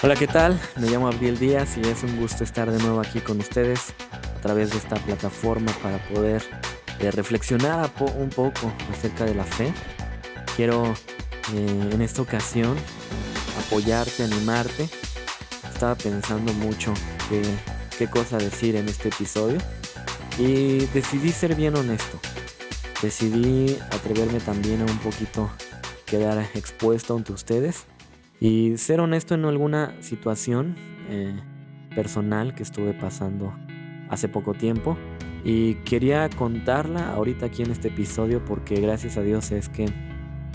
Hola, ¿qué tal? Me llamo Abril Díaz y es un gusto estar de nuevo aquí con ustedes a través de esta plataforma para poder eh, reflexionar un poco acerca de la fe. Quiero eh, en esta ocasión apoyarte, animarte. Estaba pensando mucho qué, qué cosa decir en este episodio y decidí ser bien honesto. Decidí atreverme también a un poquito quedar expuesto ante ustedes y ser honesto en alguna situación eh, personal que estuve pasando hace poco tiempo. Y quería contarla ahorita aquí en este episodio porque gracias a Dios es que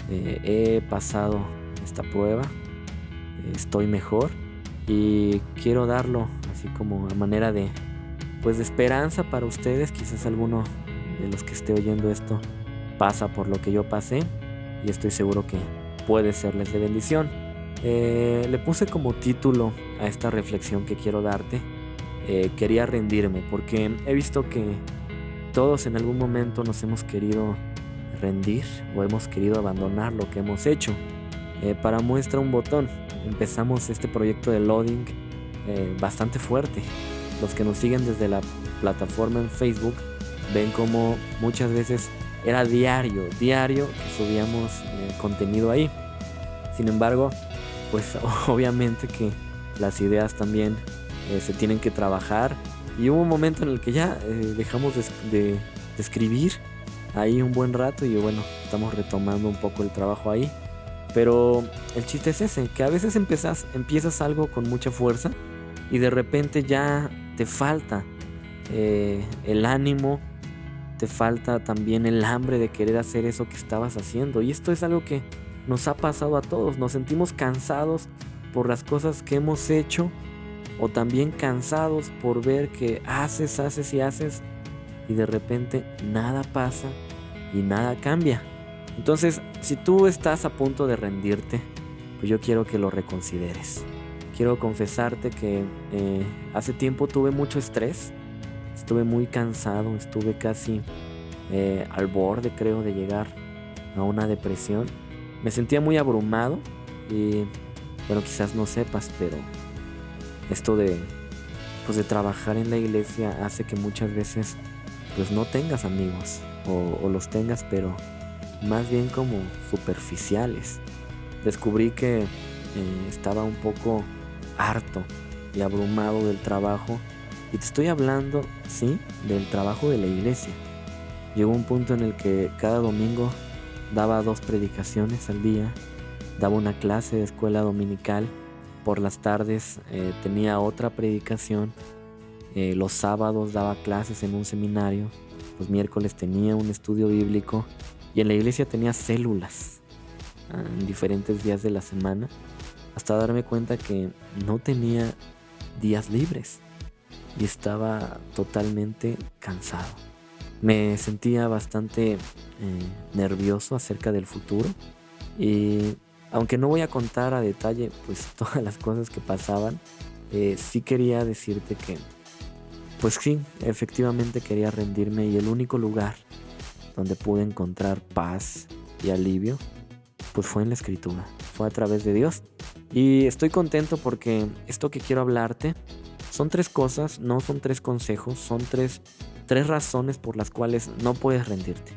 eh, he pasado esta prueba, estoy mejor y quiero darlo así como a manera de pues de esperanza para ustedes, quizás alguno de los que esté oyendo esto pasa por lo que yo pasé y estoy seguro que puede serles de bendición. Eh, le puse como título a esta reflexión que quiero darte, eh, quería rendirme, porque he visto que todos en algún momento nos hemos querido rendir o hemos querido abandonar lo que hemos hecho. Eh, para muestra un botón, empezamos este proyecto de loading bastante fuerte. Los que nos siguen desde la plataforma en Facebook ven como muchas veces era diario, diario que subíamos contenido ahí. Sin embargo, pues obviamente que las ideas también eh, se tienen que trabajar. Y hubo un momento en el que ya eh, dejamos de, escribir ahí un buen rato y bueno, estamos retomando un poco el trabajo ahí. Pero el chiste es ese, que a veces empiezas, empiezas algo con mucha fuerza y de repente ya te falta eh, el ánimo, te falta también el hambre de querer hacer eso que estabas haciendo. Y esto es algo que nos ha pasado a todos. Nos sentimos cansados por las cosas que hemos hecho o también cansados por ver que haces, haces y haces y de repente nada pasa y nada cambia. Entonces, si tú estás a punto de rendirte, pues yo quiero que lo reconsideres. Quiero confesarte que eh, hace tiempo tuve mucho estrés, estuve muy cansado, estuve casi eh, al borde creo de llegar a una depresión me sentía muy abrumado y bueno, quizás no sepas, pero esto de pues de trabajar en la iglesia hace que muchas veces pues no tengas amigos o, los tengas pero más bien como superficiales. Descubrí que eh, estaba un poco harto y abrumado del trabajo y te estoy hablando, sí, del trabajo de la iglesia. Llegó un punto en el que cada domingo daba dos predicaciones al día, daba una clase de escuela dominical, por las tardes eh, tenía otra predicación, eh, los sábados daba clases en un seminario, los miércoles tenía un estudio bíblico y en la iglesia tenía células ah, en diferentes días de la semana, hasta darme cuenta que no tenía días libres y estaba totalmente cansado. Me sentía bastante eh, nervioso acerca del futuro. Y aunque no voy a contar a detalle pues todas las cosas que pasaban, eh, sí quería decirte que, pues sí, efectivamente quería rendirme y el único lugar donde pude encontrar paz y alivio, pues fue en la escritura, fue a través de Dios. Y estoy contento porque esto que quiero hablarte son tres cosas, no son tres consejos, son tres, tres razones por las cuales no puedes rendirte.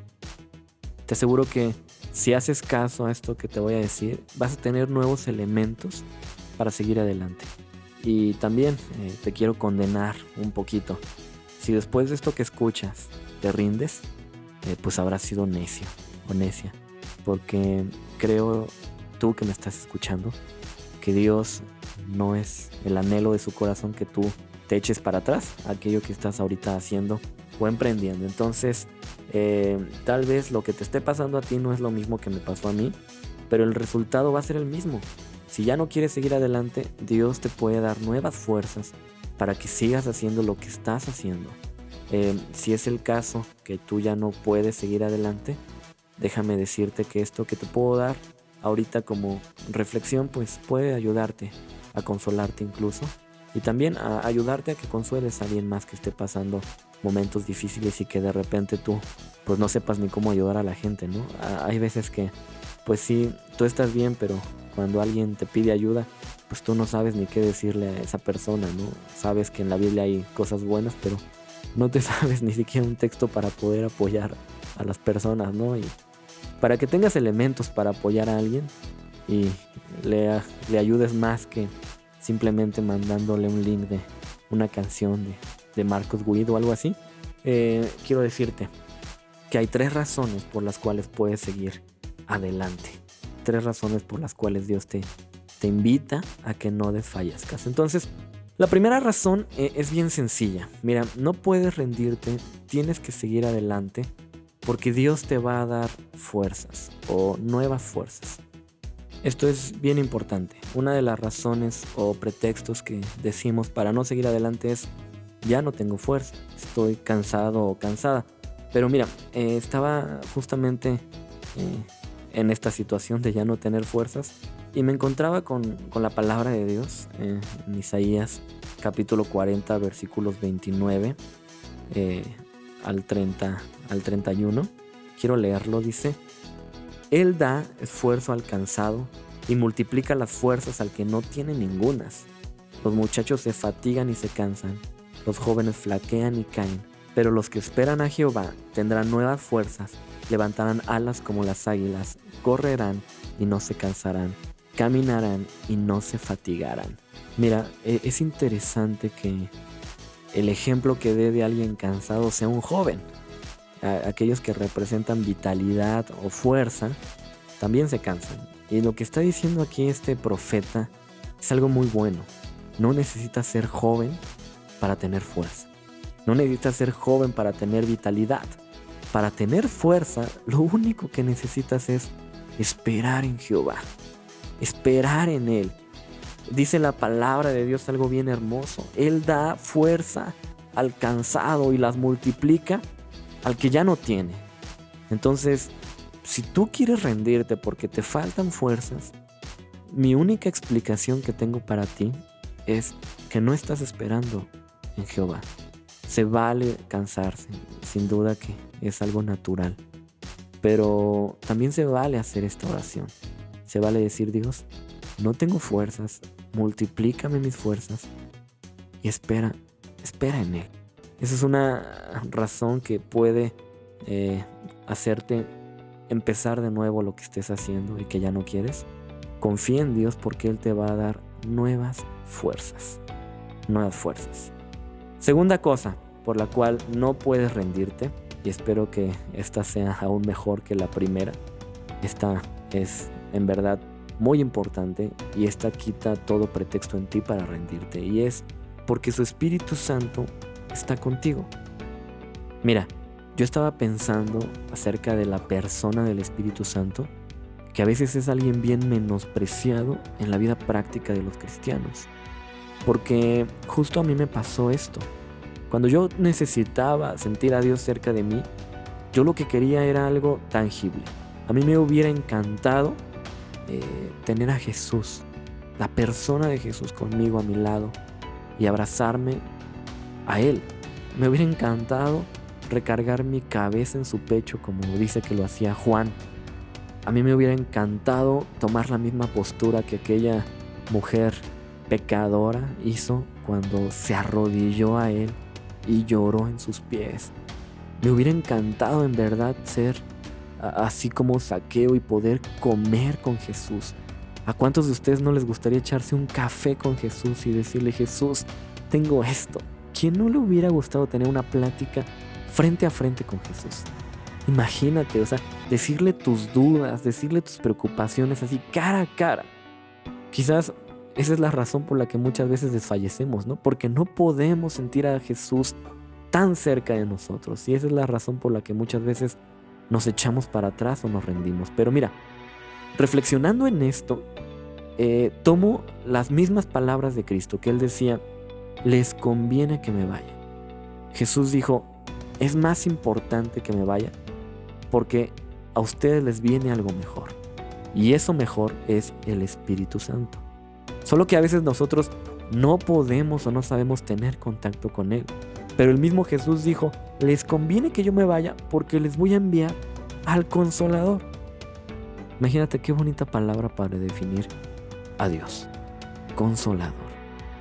Te aseguro que si haces caso a esto que te voy a decir, vas a tener nuevos elementos para seguir adelante. Y también eh, te quiero condenar un poquito. Si después de esto que escuchas te rindes, eh, pues habrás sido necio o necia. Porque creo tú que me estás escuchando, que Dios no es el anhelo de su corazón que tú te eches para atrás, aquello que estás ahorita haciendo o emprendiendo. Entonces, eh, tal vez lo que te esté pasando a ti no es lo mismo que me pasó a mí, pero el resultado va a ser el mismo. Si ya no quieres seguir adelante, Dios te puede dar nuevas fuerzas para que sigas haciendo lo que estás haciendo. Eh, si es el caso que tú ya no puedes seguir adelante, déjame decirte que esto que te puedo dar ahorita como reflexión, pues puede ayudarte a consolarte incluso y también a ayudarte a que consueles a alguien más que esté pasando momentos difíciles y que de repente tú pues no sepas ni cómo ayudar a la gente, ¿no? Hay veces que pues sí, tú estás bien, pero cuando alguien te pide ayuda, pues tú no sabes ni qué decirle a esa persona, ¿no? Sabes que en la Biblia hay cosas buenas, pero no te sabes ni siquiera un texto para poder apoyar a las personas, ¿no? Y para que tengas elementos para apoyar a alguien y le, ayudes más que simplemente mandándole un link de una canción de, de Marcos Witt o algo así, eh, quiero decirte que hay tres razones por las cuales puedes seguir adelante. Tres razones por las cuales Dios te, te invita a que no desfallezcas. Entonces, la primera razón eh, es bien sencilla. Mira, no puedes rendirte, tienes que seguir adelante porque Dios te va a dar fuerzas o nuevas fuerzas. Esto es bien importante. Una de las razones o pretextos que decimos para no seguir adelante es ya no tengo fuerza, estoy cansado o cansada. Pero mira, eh, estaba justamente eh, en esta situación de ya no tener fuerzas y me encontraba con, la palabra de Dios eh, en Isaías capítulo 40 versículos 29 al, 30, al 31. Quiero leerlo, dice, Él da esfuerzo al cansado y multiplica las fuerzas al que no tiene ningunas. Los muchachos se fatigan y se cansan, los jóvenes flaquean y caen, pero los que esperan a Jehová tendrán nuevas fuerzas, levantarán alas como las águilas, correrán y no se cansarán, caminarán y no se fatigarán. Mira, e, es interesante que el ejemplo que dé de alguien cansado sea un joven. Aquellos que representan vitalidad o fuerza también se cansan. Y lo que está diciendo aquí este profeta es algo muy bueno. No necesitas ser joven para tener fuerza. No necesitas ser joven para tener vitalidad. Para tener fuerza, lo único que necesitas es esperar en Jehová. Esperar en Él. Dice la palabra de Dios algo bien hermoso. Él da fuerza al cansado y las multiplica al que ya no tiene. Entonces, si tú quieres rendirte porque te faltan fuerzas, mi única explicación que tengo para ti es que no estás esperando en Jehová. Se vale cansarse, sin duda que es algo natural. Pero también se vale hacer esta oración. Se vale decir, Dios, no tengo fuerzas, multiplícame mis fuerzas y espera, espera en Él. Esa es una razón que puede eh, hacerte empezar de nuevo lo que estés haciendo y que ya no quieres, confía en Dios porque Él te va a dar nuevas fuerzas. Nuevas fuerzas. Segunda cosa por la cual no puedes rendirte, y espero que esta sea aún mejor que la primera, esta es en verdad muy importante y esta quita todo pretexto en ti para rendirte, y es porque su Espíritu Santo está contigo. Mira, yo estaba pensando acerca de la persona del Espíritu Santo, que a veces es alguien bien menospreciado en la vida práctica de los cristianos. Porque justo a mí me pasó esto. Cuando yo necesitaba sentir a Dios cerca de mí, yo lo que quería era algo tangible. A mí me hubiera encantado eh, tener a Jesús, la persona de Jesús conmigo a mi lado y abrazarme a Él. Me hubiera encantado recargar mi cabeza en su pecho como dice que lo hacía Juan. A mí me hubiera encantado tomar la misma postura que aquella mujer pecadora hizo cuando se arrodilló a él y lloró en sus pies. Me hubiera encantado en verdad ser así como saqueo y poder comer con Jesús. ¿A cuántos de ustedes no les gustaría echarse un café con Jesús y decirle, Jesús, tengo esto? ¿Quién no le hubiera gustado tener una plática frente a frente con Jesús. Imagínate, o sea, decirle tus dudas, decirle tus preocupaciones así cara a cara. Quizás esa es la razón por la que muchas veces desfallecemos, ¿no? Porque no podemos sentir a Jesús tan cerca de nosotros. Y esa es la razón por la que muchas veces nos echamos para atrás o nos rendimos. Pero mira, reflexionando en esto, eh, tomo las mismas palabras de Cristo que él decía, les conviene que me vaya. Jesús dijo, es más importante que me vaya porque a ustedes les viene algo mejor. Y eso mejor es el Espíritu Santo. Solo que a veces nosotros no podemos o no sabemos tener contacto con Él. Pero el mismo Jesús dijo, les conviene que yo me vaya porque les voy a enviar al consolador. Imagínate qué bonita palabra para definir a Dios. consolador.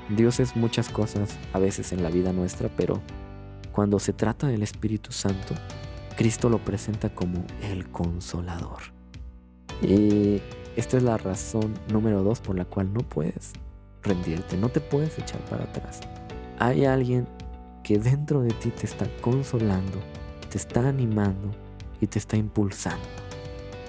Dios es muchas cosas a veces en la vida nuestra, pero cuando se trata del Espíritu Santo, Cristo lo presenta como el consolador. Y esta es la razón número dos por la cual no puedes rendirte, no te puedes echar para atrás. Hay alguien que dentro de ti te está consolando, te está animando y te está impulsando.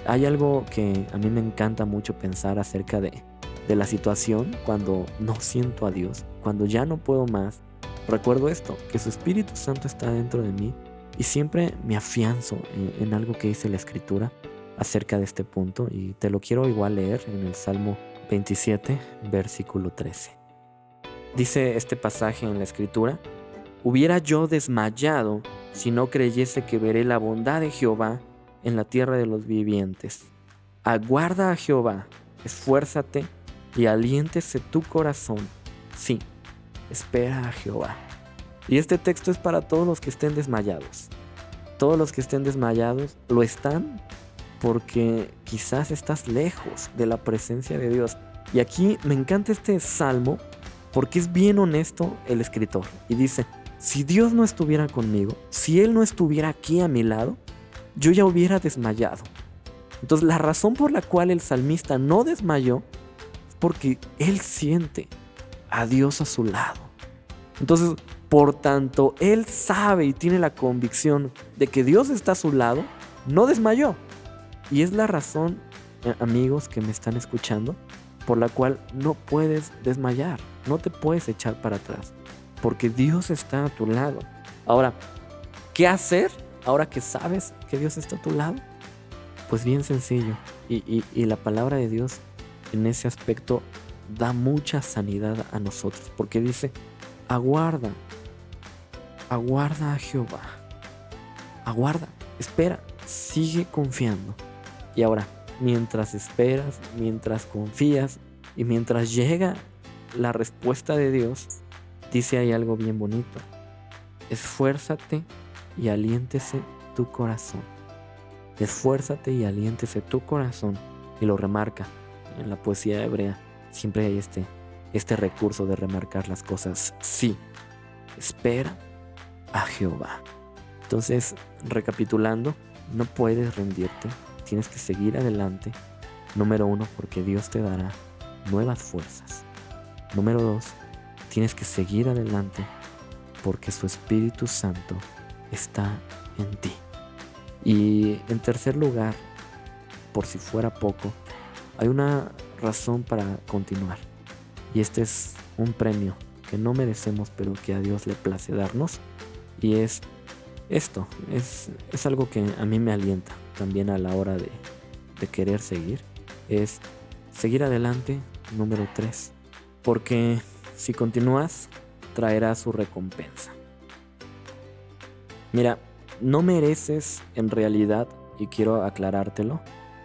Hay algo que a mí me encanta mucho pensar acerca de, de la situación cuando no siento a Dios, cuando ya no puedo más. Recuerdo esto, que su Espíritu Santo está dentro de mí y siempre me afianzo en, algo que dice la Escritura acerca de este punto y te lo quiero igual leer en el Salmo 27, versículo 13. Dice este pasaje en la Escritura, hubiera yo desmayado si no creyese que veré la bondad de Jehová en la tierra de los vivientes. Aguarda a Jehová, esfuérzate y aliéntese tu corazón. Sí, espera a Jehová. Y este texto es para todos los que estén desmayados. Todos los que estén desmayados lo están porque quizás estás lejos de la presencia de Dios. Y aquí me encanta este salmo porque es bien honesto el escritor y dice, si Dios no estuviera conmigo, si Él no estuviera aquí a mi lado, yo ya hubiera desmayado. Entonces la razón por la cual el salmista no desmayó es porque Él siente a Dios a su lado. Entonces, por tanto, Él sabe y tiene la convicción de que Dios está a su lado, no desmayó. Y es la razón, eh, amigos que me están escuchando, por la cual no puedes desmayar, no te puedes echar para atrás, porque Dios está a tu lado. Ahora, ¿qué hacer ahora que sabes que Dios está a tu lado? Pues bien sencillo, y, y la palabra de Dios en ese aspecto da mucha sanidad a nosotros, porque dice, aguarda, aguarda a Jehová, aguarda, espera, sigue confiando. Y ahora, mientras esperas, mientras confías y mientras llega la respuesta de Dios, dice ahí algo bien bonito. Esfuérzate y aliéntese tu corazón. Esfuérzate y aliéntese tu corazón. Y lo remarca en la poesía hebrea. Siempre hay este, este recurso de remarcar las cosas. Sí, espera a Jehová. Entonces, recapitulando, no puedes rendirte, tienes que seguir adelante. Número uno, porque Dios te dará nuevas fuerzas. Número dos, tienes que seguir adelante porque su Espíritu Santo está en ti. Y en tercer lugar, por si fuera poco, hay una razón para continuar. Y este es un premio que no merecemos, pero que a Dios le place darnos. Y es esto, es, es algo que a mí me alienta también a la hora de, querer seguir es seguir adelante, número 3. Porque si continúas, traerá su recompensa. Mira, no mereces en realidad, y quiero aclarártelo,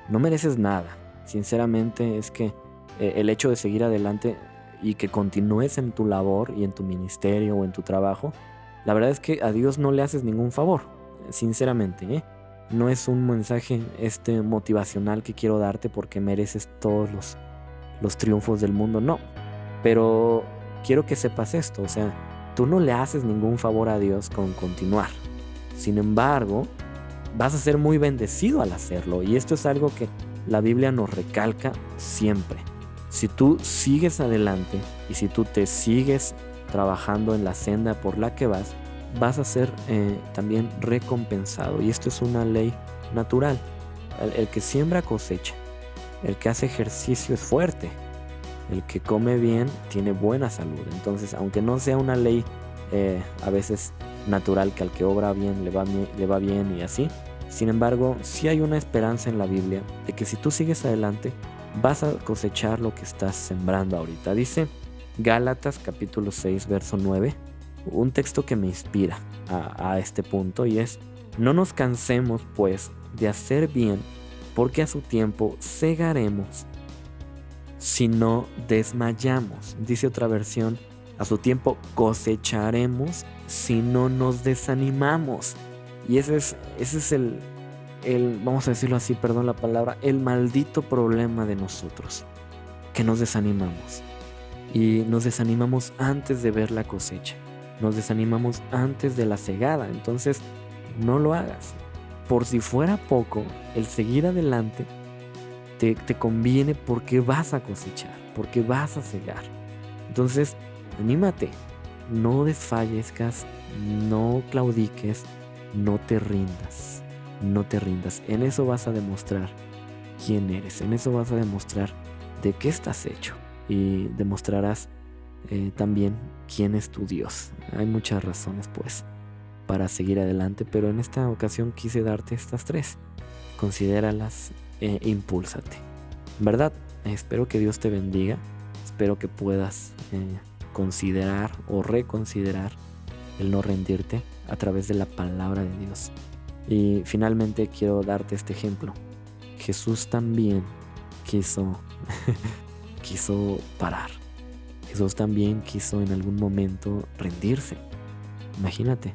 no mereces nada. Sinceramente es que eh, el hecho de seguir adelante y que continúes en tu labor y en tu ministerio o en tu trabajo, la verdad es que a Dios no le haces ningún favor, sinceramente. ¿eh? no es un mensaje este motivacional que quiero darte porque mereces todos los, los triunfos del mundo, no. Pero quiero que sepas esto, o sea, tú no le haces ningún favor a Dios con continuar. Sin embargo, vas a ser muy bendecido al hacerlo y esto es algo que la Biblia nos recalca siempre. Si tú sigues adelante y si tú te sigues trabajando en la senda por la que vas, vas a ser eh, también recompensado. Y esto es una ley natural. El, que siembra cosecha. El que hace ejercicio es fuerte. El que come bien tiene buena salud. Entonces, aunque no sea una ley eh, a veces natural que al que obra bien le va, le va bien y así, sin embargo, sí hay una esperanza en la Biblia de que si tú sigues adelante, vas a cosechar lo que estás sembrando ahorita. Dice Gálatas capítulo 6, verso 9 un texto que me inspira a, este punto y es, no nos cansemos pues de hacer bien, porque a su tiempo cegaremos si no desmayamos. Dice otra versión, a su tiempo cosecharemos si no nos desanimamos. Y ese es, ese es el, el, vamos a decirlo así, perdón la palabra, el maldito problema de nosotros, que nos desanimamos. Y nos desanimamos antes de ver la cosecha. Nos desanimamos antes de la cegada. Entonces, no lo hagas. Por si fuera poco, el seguir adelante te, te conviene porque vas a cosechar, porque vas a cegar. Entonces, anímate, no desfallezcas, no claudiques, no te rindas, no te rindas. En eso vas a demostrar quién eres, en eso vas a demostrar de qué estás hecho y demostrarás eh, también quién es tu Dios. Hay muchas razones pues para seguir adelante, pero en esta ocasión quise darte estas tres. Considéralas e impúlsate. ¿Verdad? Espero que Dios te bendiga. Espero que puedas eh, considerar o reconsiderar el no rendirte a través de la palabra de Dios. Y finalmente quiero darte este ejemplo. Jesús también quiso quiso parar. Jesús también quiso en algún momento rendirse. Imagínate,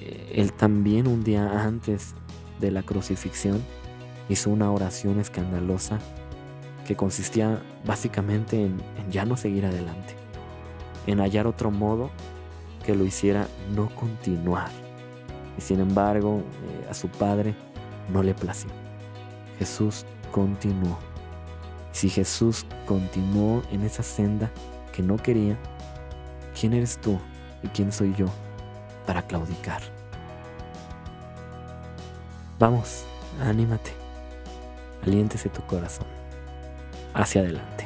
eh, él también un día antes de la crucifixión hizo una oración escandalosa que consistía básicamente en, ya no seguir adelante, en hallar otro modo que lo hiciera no continuar. Y sin embargo, eh, a su padre no le plació. Jesús continuó. Si Jesús continuó en esa senda que no quería, ¿quién eres tú y quién soy yo para claudicar? Vamos, anímate, aliéntese tu corazón hacia adelante.